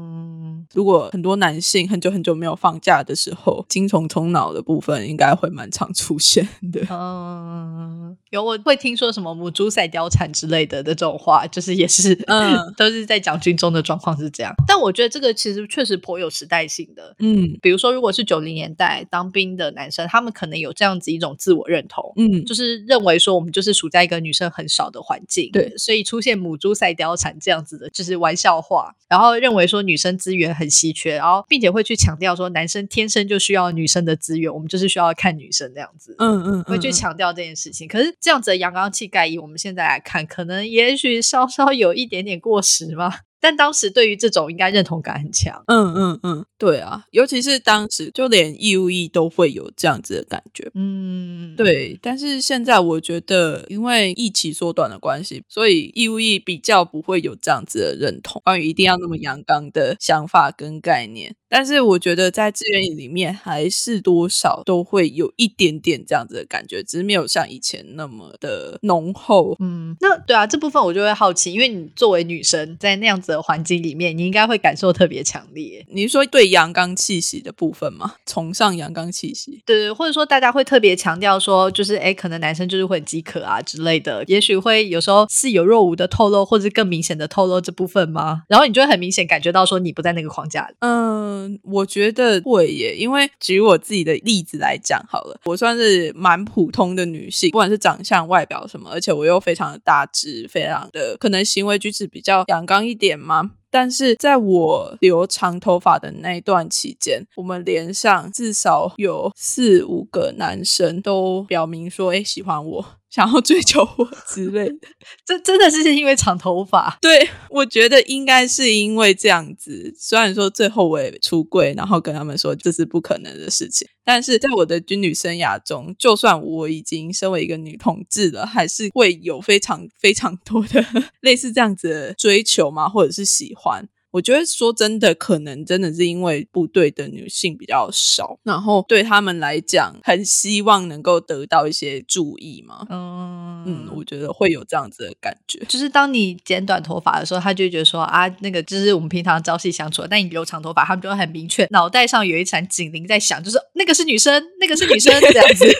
如果很多男性很久很久没有放假的时候，精虫冲脑的部分应该会蛮常出现的。嗯，有我会听说什么母猪赛貂蝉之类的的这种话，就是也是，嗯 都是在讲军中的状况是这样。但我觉得这个其实确实颇有时代性的。嗯比如说，如果是九零年代当兵的男生，他们可能有这样子一种自我认同，嗯，就是认为说我们就是处在一个女生很少的环境，对所以出现母猪赛貂蝉这样子的，就是玩笑话，然后认为说女生资源很稀缺，然后并且会去强调说男生天生就需要女生的资源，我们就是需要看女生这样子，嗯嗯，会去嗯强调这件事情。可是这样子的阳刚气概，以我们现在来看，可能也许稍稍有一点点过时嘛。但当时对于这种应该认同感很强。嗯嗯嗯，对啊，尤其是当时就连义务役都会有这样子的感觉。嗯，对，但是现在我觉得，因为疫情缩短的关系，所以义务役比较不会有这样子的认同，关于一定要那么阳刚的想法跟概念。但是我觉得在志愿役里面，还是多少都会有一点点这样子的感觉，只是没有像以前那么的浓厚。嗯，那对啊，这部分我就会好奇，因为你作为女生，在那样子的环境里面，你应该会感受特别强烈。你是说对阳刚气息的部分吗？崇尚阳刚气息？对，或者说大家会特别强调说，就是哎，可能男生就是会很饥渴啊之类的，也许会有时候似有若无的透露，或者更明显的透露这部分吗？然后你就会很明显感觉到说你不在那个框架里。嗯，我觉得会耶，因为举我自己的例子来讲好了，我算是蛮普通的女性，不管是长相、外表什么，而且我又非常的大只，非常的可能行为举止比较阳刚一点嘛。但是在我留长头发的那一段期间，我们连上至少有四五个男生都表明说，哎，喜欢我。想要追求我之类的。这真的是因为长头发，对，我觉得应该是因为这样子。虽然说最后我也出柜，然后跟他们说这是不可能的事情，但是在我的军旅生涯中，就算我已经身为一个女同志了，还是会有非常非常多的 类似这样子的追求嘛，或者是喜欢。我觉得说真的，可能真的是因为部队的女性比较少，然后对他们来讲，很希望能够得到一些注意嘛。嗯嗯，我觉得会有这样子的感觉。就是当你剪短头发的时候，他就觉得说啊，那个就是我们平常朝夕相处；但你留长头发，他们就会很明确，脑袋上有一盏警铃在响，就是那个是女生，那个是女生这样子。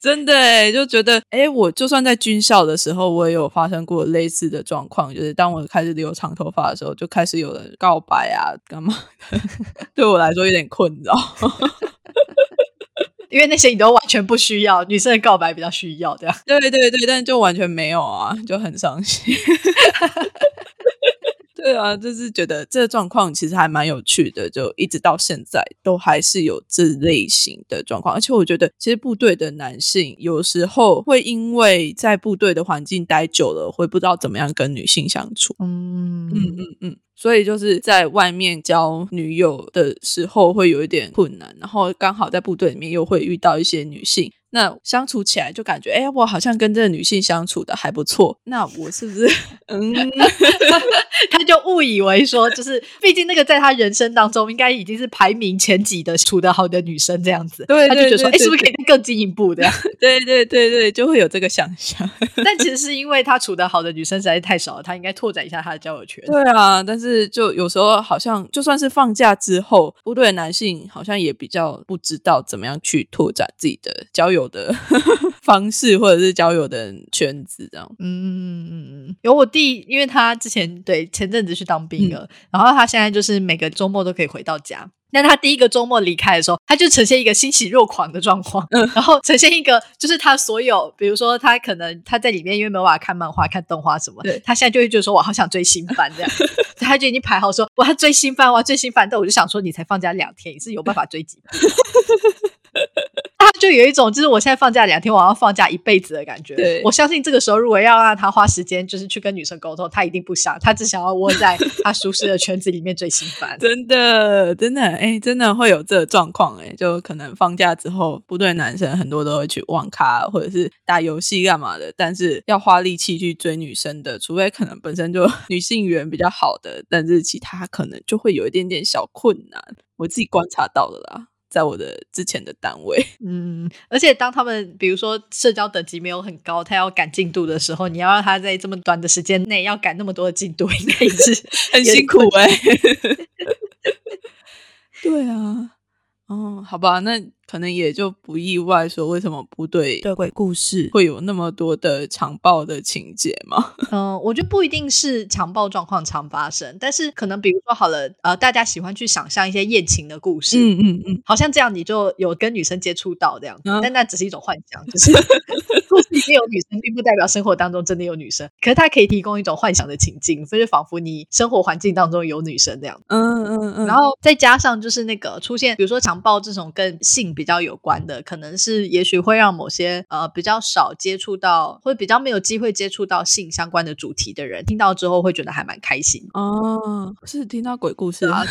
真的就觉得，哎，我就算在军校的时候，我也有发生过类似的状况，就是当我开始留长头发的时候，就开始有人告白啊，干嘛的？对我来说有点困扰，因为那些你都完全不需要，女生的告白比较需要，这样。对对对，但就完全没有啊，就很伤心。对啊，就是觉得这个状况其实还蛮有趣的，就一直到现在都还是有这类型的状况。而且我觉得，其实部队的男性有时候会因为在部队的环境待久了，会不知道怎么样跟女性相处。嗯嗯嗯嗯，所以就是在外面交女友的时候会有一点困难，然后刚好在部队里面又会遇到一些女性。那相处起来就感觉，哎，我好像跟这个女性相处的还不错。那我是不是，嗯，他就误以为说，就是毕竟那个在他人生当中应该已经是排名前几的处得好的女生这样子，对，他就觉得说，哎，是不是可以更进一步的？对对对对，就会有这个想象。但其实是因为他处得好的女生实在是太少了，他应该拓展一下他的交友圈。对啊，但是就有时候好像就算是放假之后，部队的男性好像也比较不知道怎么样去拓展自己的交友。的 方式，或者是交友的圈子，这样。嗯嗯嗯嗯，有我弟，因为他之前对前阵子去当兵了，然后他现在就是每个周末都可以回到家。那他第一个周末离开的时候，他就呈现一个欣喜若狂的状况，然后呈现一个就是他所有，比如说他可能他在里面因为没有办法看漫画、看动画什么，他现在就会觉得说我好想追新番这样，他就已经排好说我要追新番，我要追新番。但我就想说，你才放假两天，你是有办法追几？他就有一种，就是我现在放假两天，我要放假一辈子的感觉。我相信这个时候，如果要让他花时间，就是去跟女生沟通，他一定不想，他只想要窝在他舒适的圈子里面追新番。真的，真的，哎，真的会有这个状况，哎，就可能放假之后，部队男生很多都会去网咖或者是打游戏干嘛的，但是要花力气去追女生的，除非可能本身就女性缘比较好的，但是其他可能就会有一点点小困难。我自己观察到的啦。在我的之前的单位，嗯，而且当他们比如说社交等级没有很高，他要赶进度的时候，你要让他在这么短的时间内要赶那么多的进度，应该也是 很辛苦哎。对啊，哦，好吧，那。可能也就不意外，说为什么部队的鬼故事会有那么多的强暴的情节吗？嗯，我觉得不一定是强暴状况常发生，但是可能比如说好了，呃，大家喜欢去想象一些艳情的故事，嗯嗯嗯，好像这样你就有跟女生接触到这样，但那只是一种幻想，就是故事里面有女生，并不代表生活当中真的有女生，可是它可以提供一种幻想的情境，所以仿佛你生活环境当中有女生这样，嗯嗯嗯，然后再加上就是那个出现，比如说强暴这种跟性。比较有关的，可能是也许会让某些呃比较少接触到，或者比较没有机会接触到性相关的主题的人，听到之后会觉得还蛮开心哦。是听到鬼故事啊，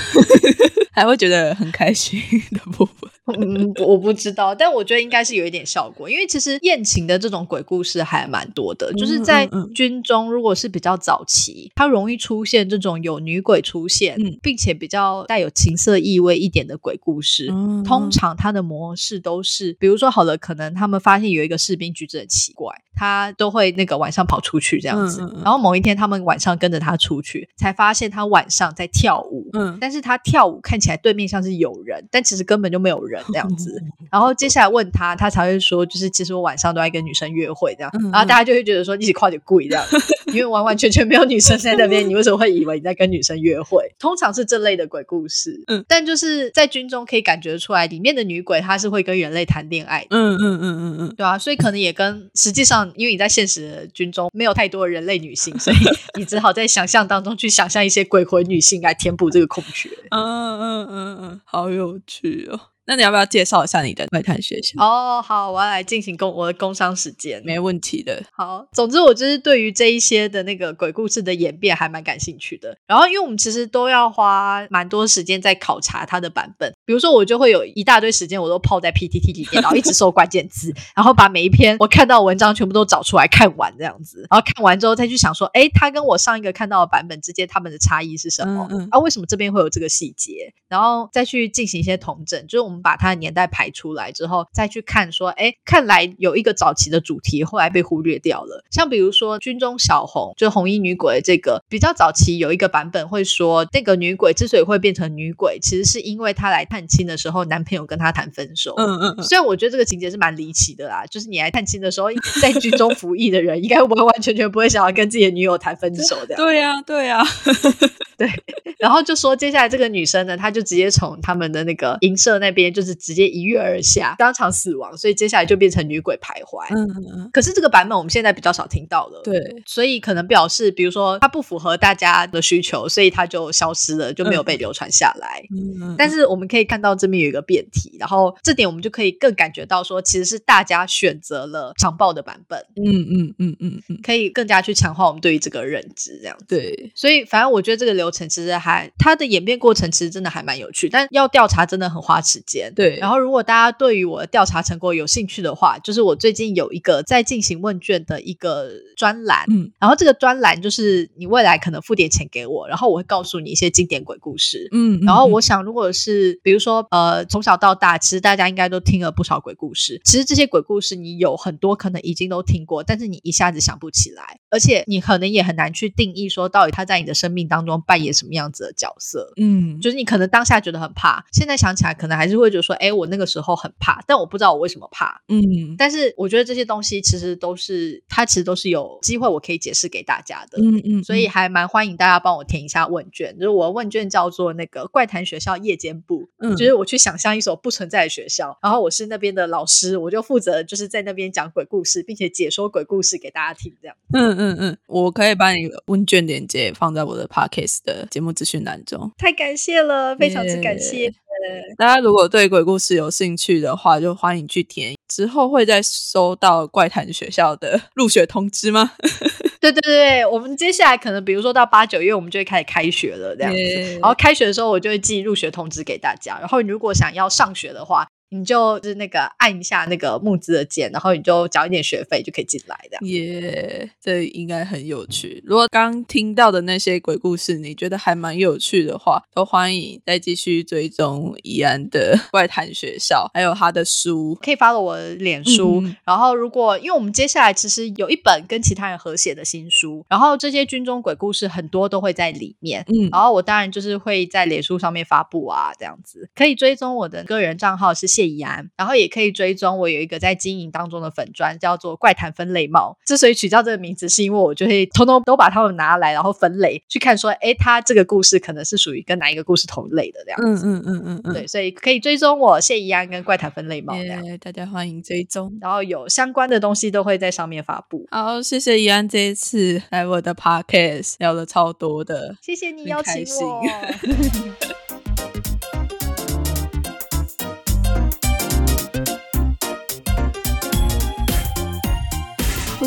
还会觉得很开心的部分。嗯，我不知道，但我觉得应该是有一点效果，因为其实宴情的这种鬼故事还蛮多的，就是在军中，如果是比较早期，它容易出现这种有女鬼出现，并且比较带有情色意味一点的鬼故事。通常它的模式都是，比如说好了，可能他们发现有一个士兵举止很奇怪，他都会那个晚上跑出去这样子，然后某一天他们晚上跟着他出去，才发现他晚上在跳舞，嗯，但是他跳舞看起来对面像是有人，但其实根本就没有人。这样子，然后接下来问他，他才会说，就是其实我晚上都在跟女生约会这样，然后大家就会觉得说，一起跨点跪这样，因为完完全全没有女生在那边，你为什么会以为你在跟女生约会？通常是这类的鬼故事，嗯，但就是在军中可以感觉出来，里面的女鬼她是会跟人类谈恋爱，嗯嗯嗯嗯嗯，对啊，所以可能也跟实际上，因为你在现实的军中没有太多人类女性，所以 你只好在想象当中去想象一些鬼魂女性来填补这个空缺。嗯嗯嗯嗯，好有趣哦。那你要不要介绍一下你的怪谈学校？哦，好，我要来进行工我的工商时间。没问题的。好，总之我就是对于这一些的那个鬼故事的演变还蛮感兴趣的。然后，因为我们其实都要花蛮多时间在考察它的版本，比如说我就会有一大堆时间，我都泡在 PTT 里面，然后一直搜关键字，然后把每一篇我看到的文章全部都找出来看完这样子。然后看完之后再去想说，哎，它跟我上一个看到的版本之间它们的差异是什么？嗯嗯啊，为什么这边会有这个细节？然后再去进行一些统整，就是我们把它的年代排出来之后，再去看说，哎，看来有一个早期的主题后来被忽略掉了。像比如说军中小红，就红衣女鬼这个比较早期有一个版本会说，那个女鬼之所以会变成女鬼，其实是因为她来探亲的时候，男朋友跟她谈分手。嗯嗯嗯，虽然我觉得这个情节是蛮离奇的啦，就是你来探亲的时候，在军中服役的人，应该完完全全不会想要跟自己的女友谈分手的。对 呀、对呀、对然后就说接下来这个女生呢，她就直接从他们的那个营舍那边，就是直接一跃而下，当场死亡，所以接下来就变成女鬼徘徊。嗯嗯嗯，可是这个版本我们现在比较少听到了，，对，所以可能表示，比如说它不符合大家的需求，所以它就消失了，就没有被流传下来。嗯嗯，但是我们可以看到这边有一个变体，然后这点我们就可以更感觉到说，其实是大家选择了长报的版本，嗯嗯嗯嗯嗯，可以更加去强化我们对于这个认知，这样子。对，所以，反正我觉得这个流程其实还它的演变过程其实真的还蛮有趣，但要调查真的很花时间。对，然后，如果大家对于我的调查成果有兴趣的话，就是我最近有一个在进行问卷的一个专栏，嗯然后这个专栏就是你未来可能付点钱给我，然后我会告诉你一些经典鬼故事。嗯，然后我想，如果是比如说，呃，从小到大，其实大家应该都听了不少鬼故事。其实这些鬼故事，你有很多可能已经都听过，但是你一下子想不起来，而且你可能也很难去定义说，到底他在你的生命当中扮演什么样子的角色。嗯，就是你可能当下觉得很怕，现在想起来可能还是会觉得说，哎，我那个时候很怕，但我不知道我为什么怕。嗯但是我觉得这些东西其实都是，它其实都是有机会我可以解释给大家的。嗯嗯，所以还蛮欢迎大家帮我填一下问卷，就是我的问卷叫做那个怪谈学校夜间部，嗯就是我去想象一所不存在的学校，然后我是那边的老师，我就负责就是在那边讲鬼故事，并且解说鬼故事给大家听，这样。嗯嗯嗯，我可以把你的问卷链接放在我的 podcast 的节目资讯栏中。太感谢了，非常之感谢。大家如果对鬼故事有兴趣的话，就欢迎去填。之后会再收到怪谈学校的入学通知吗？对对对，我们接下来可能比如说到八九月，我们就会开始开学了，这样子。耶然后开学的时候，我就会寄入学通知给大家。然后如果想要上学的话，你就是那个按一下那个募资的键，然后你就交一点学费就可以进来的。耶这应该很有趣。如果刚听到的那些鬼故事你觉得还蛮有趣的话，都欢迎再继续追踪怡安的 怪谈学校，还有他的书。可以发了我的脸书，然后如果因为我们接下来其实有一本跟其他人合写的新书，然后这些军中鬼故事很多都会在里面，嗯然后我当然就是会在脸书上面发布啊，这样子可以追踪我的个人账号是谢怡安，然后也可以追踪我有一个在经营当中的粉砖叫做怪谈分类帽。之所以取叫这个名字，是因为我就会通通都把它们拿来，然后分类去看说，哎，它这个故事可能是属于跟哪一个故事同类的这样。嗯嗯嗯嗯嗯，对，所以可以追踪我谢怡安跟怪谈分类帽这大家欢迎追踪。然后有相关的东西都会在上面发布。好，谢谢怡安这一次来我的 podcast 聊了超多的。谢谢你很邀请我。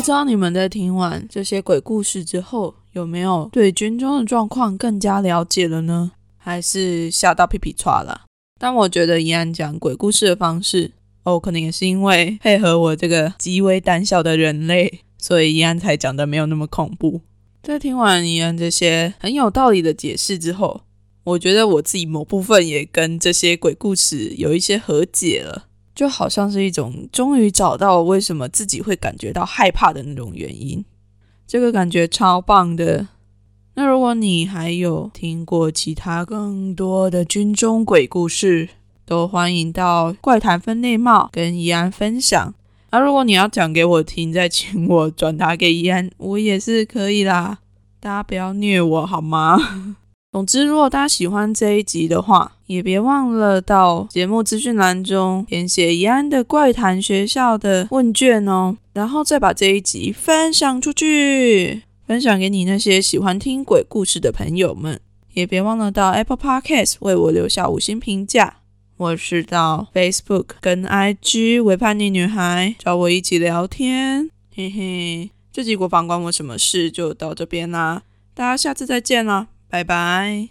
不知道你们在听完这些鬼故事之后，有没有对军中的状况更加了解了呢？还是吓到屁屁叉了？但我觉得怡安讲鬼故事的方式，哦，可能也是因为配合我这个极为胆小的人类，所以怡安才讲的没有那么恐怖。在听完怡安这些很有道理的解释之后，我觉得我自己某部分也跟这些鬼故事有一些和解了。就好像是一种终于找到为什么自己会感觉到害怕的那种原因，这个感觉超棒的。那如果你还有听过其他更多的军中鬼故事，都欢迎到怪谈分内帽跟怡安分享。啊，如果你要讲给我听，再请我转达给怡安，我也是可以啦。大家不要虐我好吗？总之，如果大家喜欢这一集的话，也别忘了到节目资讯栏中填写怡安的怪谈学校的问卷哦，然后再把这一集分享出去，分享给你那些喜欢听鬼故事的朋友们。也别忘了到 Apple Podcast 为我留下五星评价。或是到 Facebook 跟 IG 为叛逆女孩找我一起聊天。嘿嘿，这集国防关我什么事就到这边啦，大家下次再见啦，拜拜。